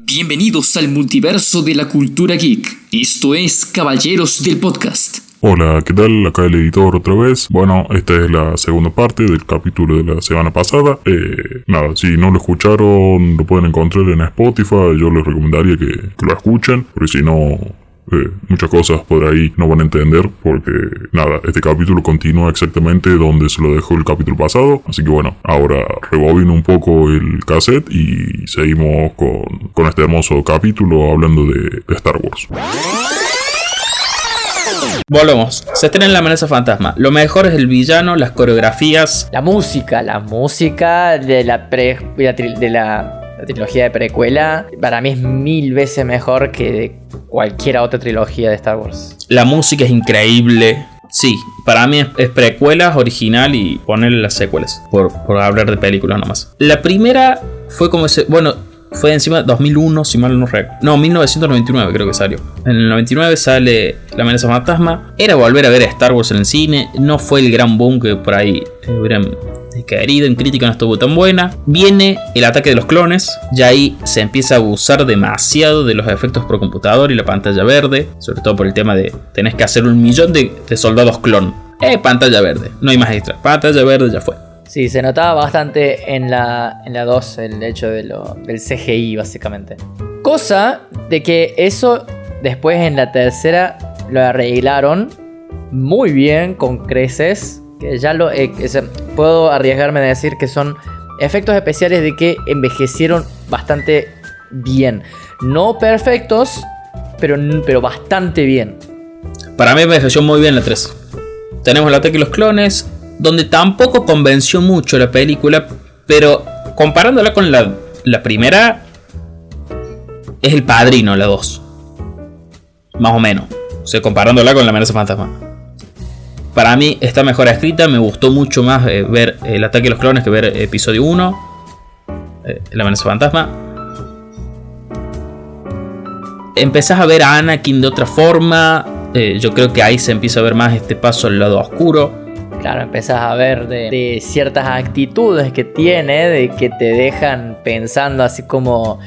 Bienvenidos al multiverso de la cultura geek. Esto es Caballeros del Podcast. Hola, ¿qué tal? Acá el editor otra vez. Bueno, esta es la segunda parte del capítulo de la semana pasada. Eh, nada, si no lo escucharon, lo pueden encontrar en Spotify. Yo les recomendaría que, que lo escuchen, porque si no, eh, muchas cosas por ahí no van a entender porque nada, este capítulo continúa exactamente donde se lo dejó el capítulo pasado. Así que bueno, ahora rebobino un poco el cassette y seguimos con, con este hermoso capítulo hablando de, de Star Wars. Volvemos. Se estrena en La amenaza fantasma. Lo mejor es el villano, las coreografías. La música, la música de la, pre- de la, tri- de la- la trilogía de precuela, para mí es mil veces mejor que cualquier otra trilogía de Star Wars. La música es increíble. Sí, para mí es, es precuelas, original y ponerle las secuelas. Por, por hablar de películas nomás. La primera fue como ese. Bueno, fue encima de 2001, si mal no recuerdo. No, 1999 creo que salió. En el 99 sale La amenaza fantasma. Era volver a ver a Star Wars en el cine. No fue el gran boom que por ahí hubieran querido. En crítica no estuvo tan buena. Viene el ataque de los clones. Ya ahí se empieza a abusar demasiado de los efectos por computador y la pantalla verde. Sobre todo por el tema de tenés que hacer un millón de, de soldados clon. Eh, pantalla verde. No hay más extra. Pantalla verde ya fue. Sí, se notaba bastante en la, en la 2 el hecho de lo, del CGI, básicamente. Cosa de que eso después en la tercera lo arreglaron muy bien, con creces. Que ya lo. eh, puedo arriesgarme a decir que son efectos especiales de que envejecieron bastante bien. No perfectos, pero, pero bastante bien. Para mí envejeció muy bien la 3. Tenemos el ataque de los clones, donde tampoco convenció mucho la película, pero comparándola con la, la primera, es el padrino la 2. Más o menos. O sea, comparándola con la amenaza fantasma. Para mí está mejor escrita, me gustó mucho más eh, ver el ataque de los clones que ver episodio 1. eh, la amenaza fantasma. Empezás a ver a Anakin de otra forma. eh, yo creo que ahí se empieza a ver más este paso al lado oscuro. Claro, empezás a ver de, de ciertas actitudes que tiene, de que te dejan pensando así como...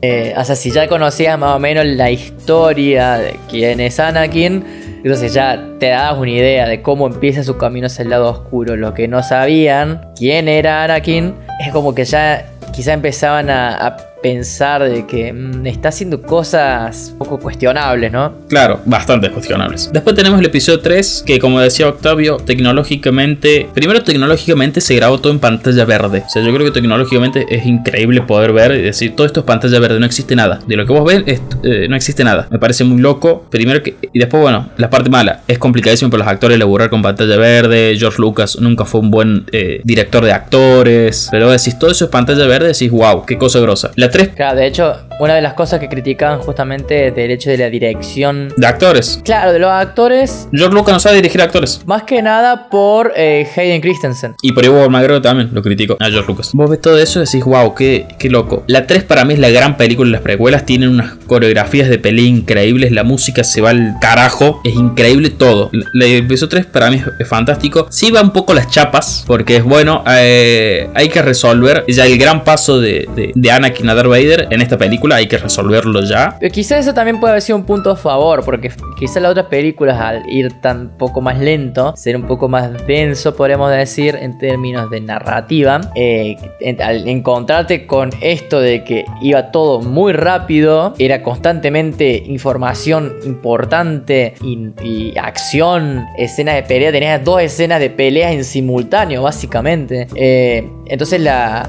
eh, o sea, si ya conocías más o menos la historia de quién es Anakin, entonces ya te das una idea de cómo empieza su camino hacia el lado oscuro. Los que no sabían quién era Anakin, es como que ya quizá empezaban a pensar de que mm, está haciendo cosas poco cuestionables, ¿no? Claro, bastante cuestionables. Después tenemos el episodio 3, que como decía Octavio, tecnológicamente, primero tecnológicamente se grabó todo en pantalla verde. O sea, yo creo que tecnológicamente es increíble poder ver y decir, todo esto es pantalla verde, no existe nada. De lo que vos ven, es- eh, no existe nada. Me parece muy loco. Primero que... Y después, bueno, la parte mala. Es complicadísimo para los actores laburar con pantalla verde. George Lucas nunca fue un buen eh, director de actores. Pero decís, todo eso es pantalla verde, decís, wow, qué cosa grosa. La 3 Claro, de hecho, una de las cosas que criticaban justamente del hecho de la dirección de actores. Claro, de los actores, George Lucas no sabe dirigir actores. más que nada por eh, Hayden Christensen. Y por Ewan McGregor también lo critico a George Lucas. Vos ves todo eso y decís, wow, qué, qué loco. La 3 para mí es la gran película de las precuelas. Tienen unas coreografías de pelea increíbles. La música se va al carajo. Es increíble todo. La el episodio 3 para mí es, es fantástico. Sí va un poco las chapas. Porque es bueno, eh, hay que resolver ya el gran paso de, de, de Anakin a Darth Vader en esta película. Hay que resolverlo ya. Pero quizá eso también puede haber sido un punto a favor, porque quizá las otras películas al ir tan poco más lento, ser un poco más denso, podemos decir, en términos de narrativa, eh, al encontrarte con esto de que iba todo muy rápido, era constantemente información importante y, y acción, escenas de pelea, tenías dos escenas de peleas en simultáneo, básicamente. Eh, entonces la,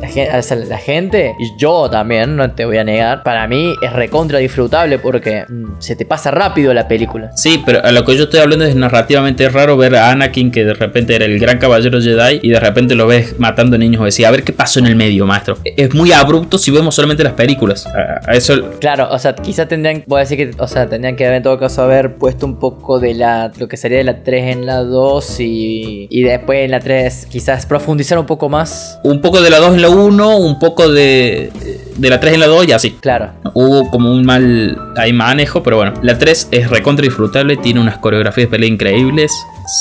gente, y yo también, no te voy a negar, para mí es recontra disfrutable porque mm, se te pasa rápido la película. Sí, pero a lo que yo estoy hablando es narrativamente raro ver a Anakin que de repente era el gran caballero Jedi y de repente lo ves matando niños o decía, a ver qué pasó en el medio, maestro. Es muy abrupto si vemos solamente las películas. A, a eso Claro, o sea, quizá tendrían, voy a decir que, o sea, tendrían que en todo caso haber puesto un poco de la, lo que sería de la 3 en la 2 y, y después en la 3 quizás profundizar un poco más. Un poco de la 2 en la 1, un poco de, de la 3 en la 2 y así. Claro. Hubo como un mal ahí manejo, pero bueno. La 3 es recontra disfrutable, tiene unas coreografías de pelea increíbles.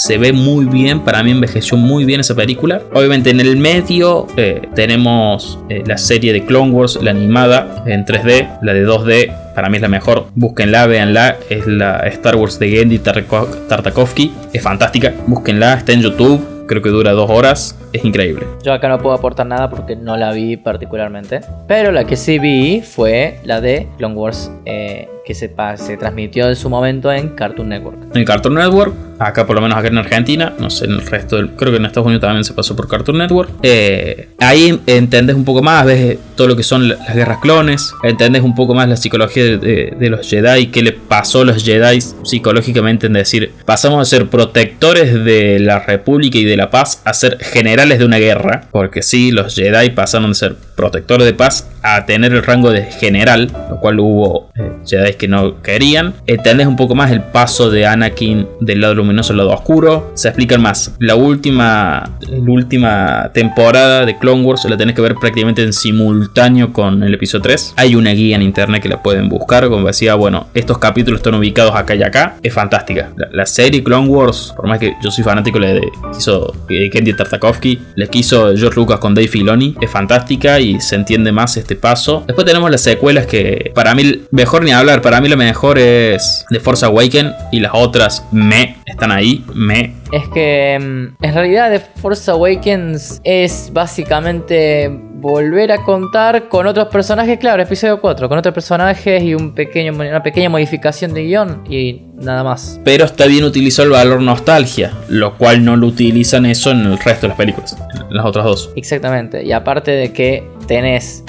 se ve muy bien, para mí envejeció muy bien esa película. Obviamente en el medio eh, tenemos eh, la serie de Clone Wars, la animada en 3D, la de 2D, para mí es la mejor. Búsquenla, véanla. Es la Star Wars de Gendy Tartakovsky. Es fantástica. Búsquenla, está en YouTube. Creo que dura dos horas. Es increíble. Yo acá no puedo aportar nada porque no la vi particularmente. Pero la que sí vi fue la de Clone Wars. Eh, que se, se transmitió en su momento en Cartoon Network. En Cartoon Network, acá por lo menos acá en Argentina, no sé, en el resto del, creo que en Estados Unidos también se pasó por Cartoon Network. Eh, ahí entendés un poco más, ves todo lo que son las guerras clones, entendés un poco más la psicología de, los Jedi, qué le pasó a los Jedi psicológicamente en decir, pasamos a ser protectores de la República y de la paz a ser generales de una guerra, porque sí, los Jedi pasaron de ser protectores de paz a tener el rango de general, lo cual hubo eh, Jedi que no querían. Entendés un poco más el paso de Anakin del lado luminoso al lado oscuro. Se explican más. La última, la última temporada de Clone Wars la tenés que ver prácticamente en simultáneo con el episodio 3. Hay una guía en internet que la pueden buscar. Como decía, bueno, estos capítulos están ubicados acá y acá. Es fantástica. La, serie Clone Wars, por más que yo soy fanático de, quiso eh, Kendy Tartakovsky, les quiso George Lucas con Dave Filoni, es fantástica y se entiende más este paso. Después tenemos las secuelas que para mí mejor ni hablar para mí lo mejor es The Force Awakens y las otras me están ahí, me. Es que mm, en realidad The Force Awakens es básicamente volver a contar con otros personajes, claro, episodio 4, con otros personajes y un pequeño, una pequeña modificación de guion y nada más. Pero está bien utilizó el valor nostalgia, lo cual no lo utilizan eso en el resto de las películas, en las otras dos. Exactamente, y aparte de que tenés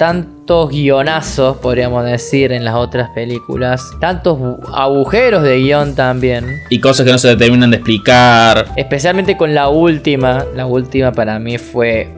tantos guionazos, podríamos decir, en las otras películas, tantos agujeros de guion también. Y cosas que no se terminan de explicar. Especialmente con la última, la última para mí fue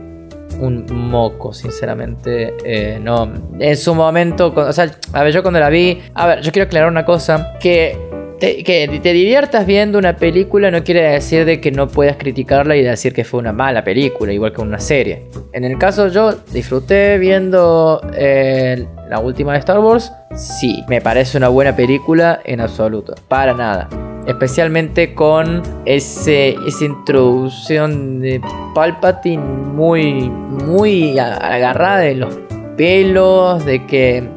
un moco, sinceramente. Eh, no, en su momento, o sea, a ver, yo cuando la vi, a ver, yo quiero aclarar una cosa, que que te diviertas viendo una película no quiere decir de que no puedas criticarla y decir que fue una mala película, igual que una serie. En el caso yo disfruté viendo eh, la última de Star Wars, sí, me parece una buena película en absoluto, para nada. Especialmente con ese, esa introducción de Palpatine muy, muy agarrada de los pelos, de que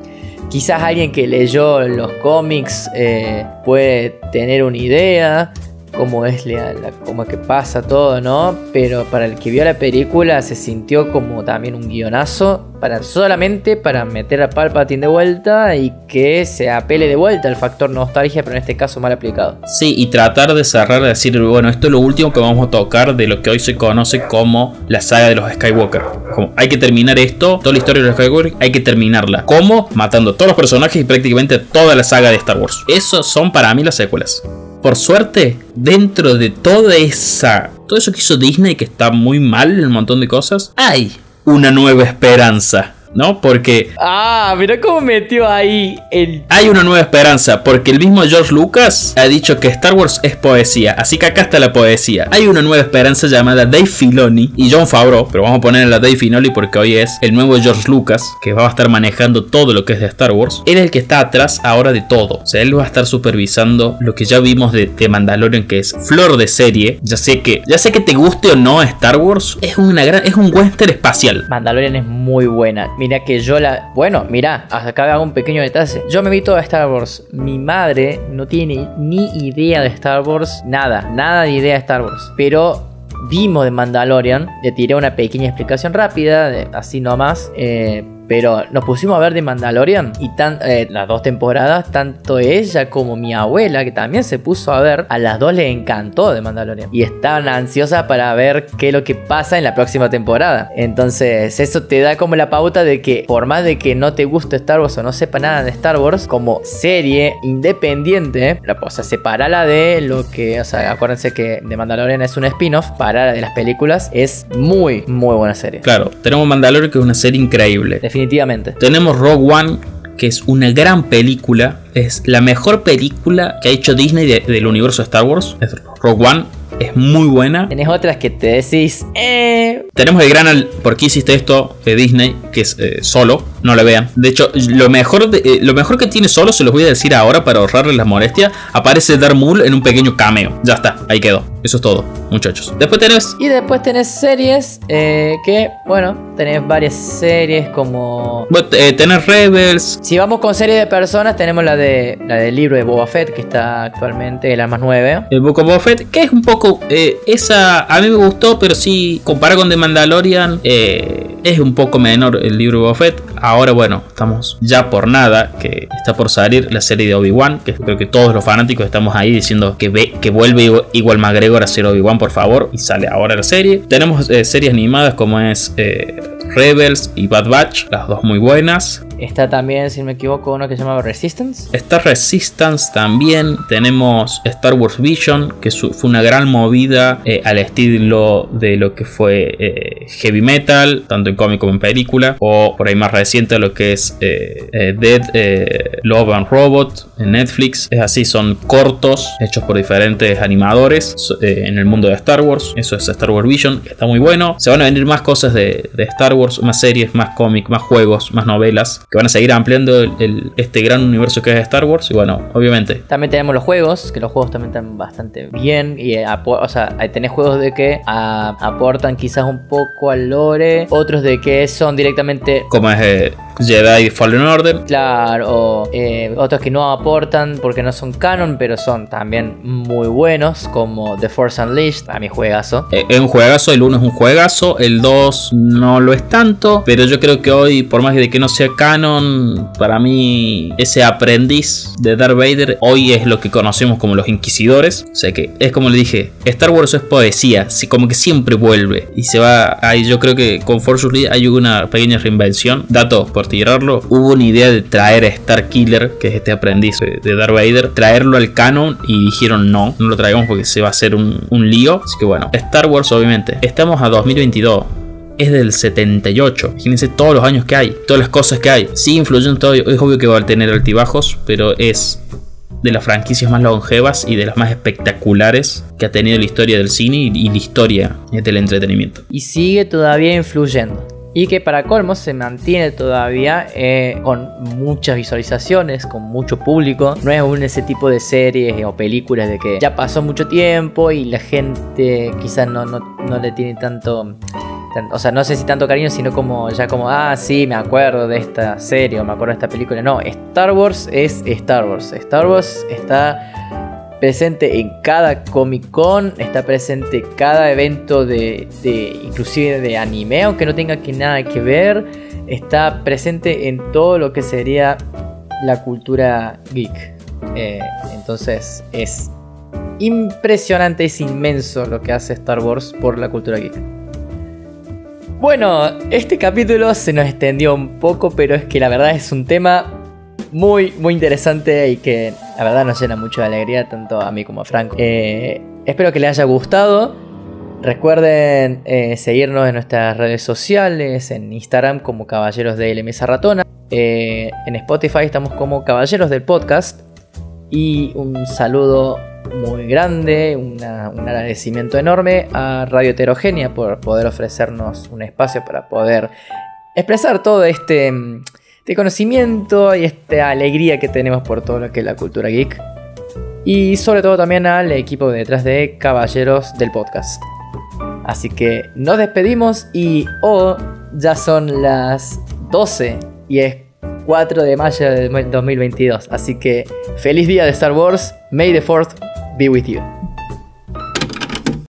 quizás alguien que leyó los cómics eh, puede tener una idea cómo es la, cómo que pasa todo, ¿no? Pero para el que vio la película se sintió como también un guionazo para solamente para meter a Palpatine de vuelta y que se apele de vuelta al factor nostalgia, pero en este caso mal aplicado. Sí, y tratar de cerrar, de decir, bueno, esto es lo último que vamos a tocar de lo que hoy se conoce como la saga de los Skywalker. Como hay que terminar esto, toda la historia de los Skywalker, hay que terminarla. ¿Cómo? Matando todos los personajes y prácticamente toda la saga de Star Wars. Esos son para mí las secuelas por suerte, dentro de toda esa. Todo eso que hizo Disney, que está muy mal en un montón de cosas, hay una nueva esperanza. ¿No? Porque... Ah, mira cómo metió ahí el... Hay una nueva esperanza, porque el mismo George Lucas ha dicho que Star Wars es poesía, así que acá está la poesía. Hay una nueva esperanza llamada Dave Filoni y John Favreau, pero vamos a ponerle a Dave Filoni porque hoy es el nuevo George Lucas, que va a estar manejando todo lo que es de Star Wars. Él es el que está atrás ahora de todo. O sea, él va a estar supervisando lo que ya vimos de, de Mandalorian, que es flor de serie. Ya sé que, ya sé que te guste o no Star Wars, es, una gran, es un western espacial. Mandalorian es muy buena. Mira que yo la. Bueno, mira, acá hago un pequeño detalle. Yo me vi todo Star Wars. Mi madre no tiene ni idea de Star Wars. Nada, nada de idea de Star Wars. Pero vimos de Mandalorian. Le tiré una pequeña explicación rápida, así nomás. Eh, pero nos pusimos a ver de Mandalorian y tan, eh, las dos temporadas, tanto ella como mi abuela, que también se puso a ver, a las dos le encantó de Mandalorian. Y estaban ansiosas para ver qué es lo que pasa en la próxima temporada. Entonces, eso te da como la pauta de que, por más de que no te guste Star Wars o no sepa nada de Star Wars, como serie independiente, la, o sea, separala de lo que, o sea, acuérdense que de Mandalorian es un spin-off, para de las películas, es muy, muy buena serie. Claro, tenemos Mandalorian que es una serie increíble definitivamente. Tenemos Rogue One, que es una gran película. Es la mejor película que ha hecho Disney del universo de Star Wars. Rogue One es muy buena. Tenés otras que te decís, eh. Tenemos el gran ¿por qué hiciste esto? de Disney, que es eh, solo, no la vean. De hecho, lo mejor, eh, lo mejor que tiene solo, se los voy a decir ahora para ahorrarle las molestias, aparece Darth Maul en un pequeño cameo. Ya está, ahí quedó. Eso es todo, muchachos. Después tenés. Y después tenés series eh, que, bueno, tenés varias series como. Bueno, eh, tenés Rebels. Si vamos con series de personas, tenemos la de la del libro de Boba Fett, que está actualmente en la más 9. El Book of Boba Fett, que es un poco. eh, esa a mí me gustó, pero sí, comparado con The Mandalorian, eh, es un poco menor el libro de Boba Fett. Ahora, bueno, estamos ya por nada, que está por salir la serie de Obi-Wan, que creo que todos los fanáticos estamos ahí diciendo que, ve, que vuelve igual- igual McGregor a ser Obi-Wan, por favor, y sale ahora la serie. Tenemos eh, series animadas como es eh, Rebels y Bad Batch, las dos muy buenas. Está también, si no me equivoco, uno que se llama Resistance. Está Resistance también. Tenemos Star Wars Vision, que fue una gran movida eh, al estilo de lo que fue eh, Heavy Metal, tanto en cómic como en película. O por ahí más reciente lo que es eh, Dead Love and Robot en Netflix. Es así, son cortos hechos por diferentes animadores en el mundo de Star Wars. Eso es Star Wars Vision, que está muy bueno. Se van a venir más cosas de, de Star Wars, más series, más cómics, más juegos, más novelas, que van a seguir ampliando el- el- este gran universo que es Star Wars. Y bueno, obviamente. También tenemos los juegos, que los juegos también están bastante bien. Y eh, o sea, tenés juegos de que ah, aportan quizás un poco al lore, otros de que son directamente Como es eh, Jedi Fallen Order. Claro, o eh, otros que no aportan porque no son canon, pero son también muy buenos, como The Force Unleashed, a mi juegazo. Eh, Es un juegazo, el 1 es un juegazo, el 2 no lo es tanto, pero yo creo que hoy, por más de que no sea canon, para mí ese aprendiz de Darth Vader hoy es lo que conocemos como los inquisidores. O sea que es como le dije, Star Wars es poesía, sí, como que siempre vuelve y se va ahí. Yo creo que con Force Unleashed hay una pequeña reinvención. Dato por tirarlo, hubo una idea de traer a Star Killer, que es este aprendiz de de Darth Vader, traerlo al canon y dijeron no, no lo traigamos porque se va a hacer un, un lío. Así que bueno, Star Wars obviamente. Estamos a 2022 es del 78. Imagínense todos los años que hay, todas las cosas que hay. Sigue influyendo todo. Es obvio que va a tener altibajos, pero es de las franquicias más longevas y de las más espectaculares que ha tenido la historia del cine y, la historia del entretenimiento. Y sigue todavía influyendo. Y que para colmo se mantiene todavía eh, con muchas visualizaciones, con mucho público. No es un ese tipo de series o películas de que ya pasó mucho tiempo y la gente quizás no, no, no le tiene tanto, tan- O sea, no sé si tanto cariño, sino como ya como, ah, sí, me acuerdo de esta serie o me acuerdo de esta película. No, Star Wars es Star Wars. Star Wars está presente en cada Comic Con, está presente en cada evento de, de- inclusive de anime, aunque no tenga que nada que ver, está presente en todo lo que sería la cultura geek. Eh, entonces es impresionante, es inmenso lo que hace Star Wars por la cultura geek. Bueno, este capítulo se nos extendió un poco, pero es que la verdad es un tema muy, muy interesante y que la verdad nos llena mucho de alegría, tanto a mí como a Franco. Eh, espero que les haya gustado. Recuerden eh, seguirnos en nuestras redes sociales, en Instagram como Caballeros de Mesa Ratona. Eh, en Spotify estamos como Caballeros del Podcast. Y un saludo muy grande, un agradecimiento enorme a Radio Heterogénea por poder ofrecernos un espacio para poder expresar todo este, mm, este conocimiento y esta alegría que tenemos por todo lo que es la cultura geek. Y sobre todo también al equipo detrás de Caballeros del Podcast. Así que nos despedimos y oh, ya son las 12 y es 4 de mayo de 2022. Así que feliz día de Star Wars. May the 4th be with you.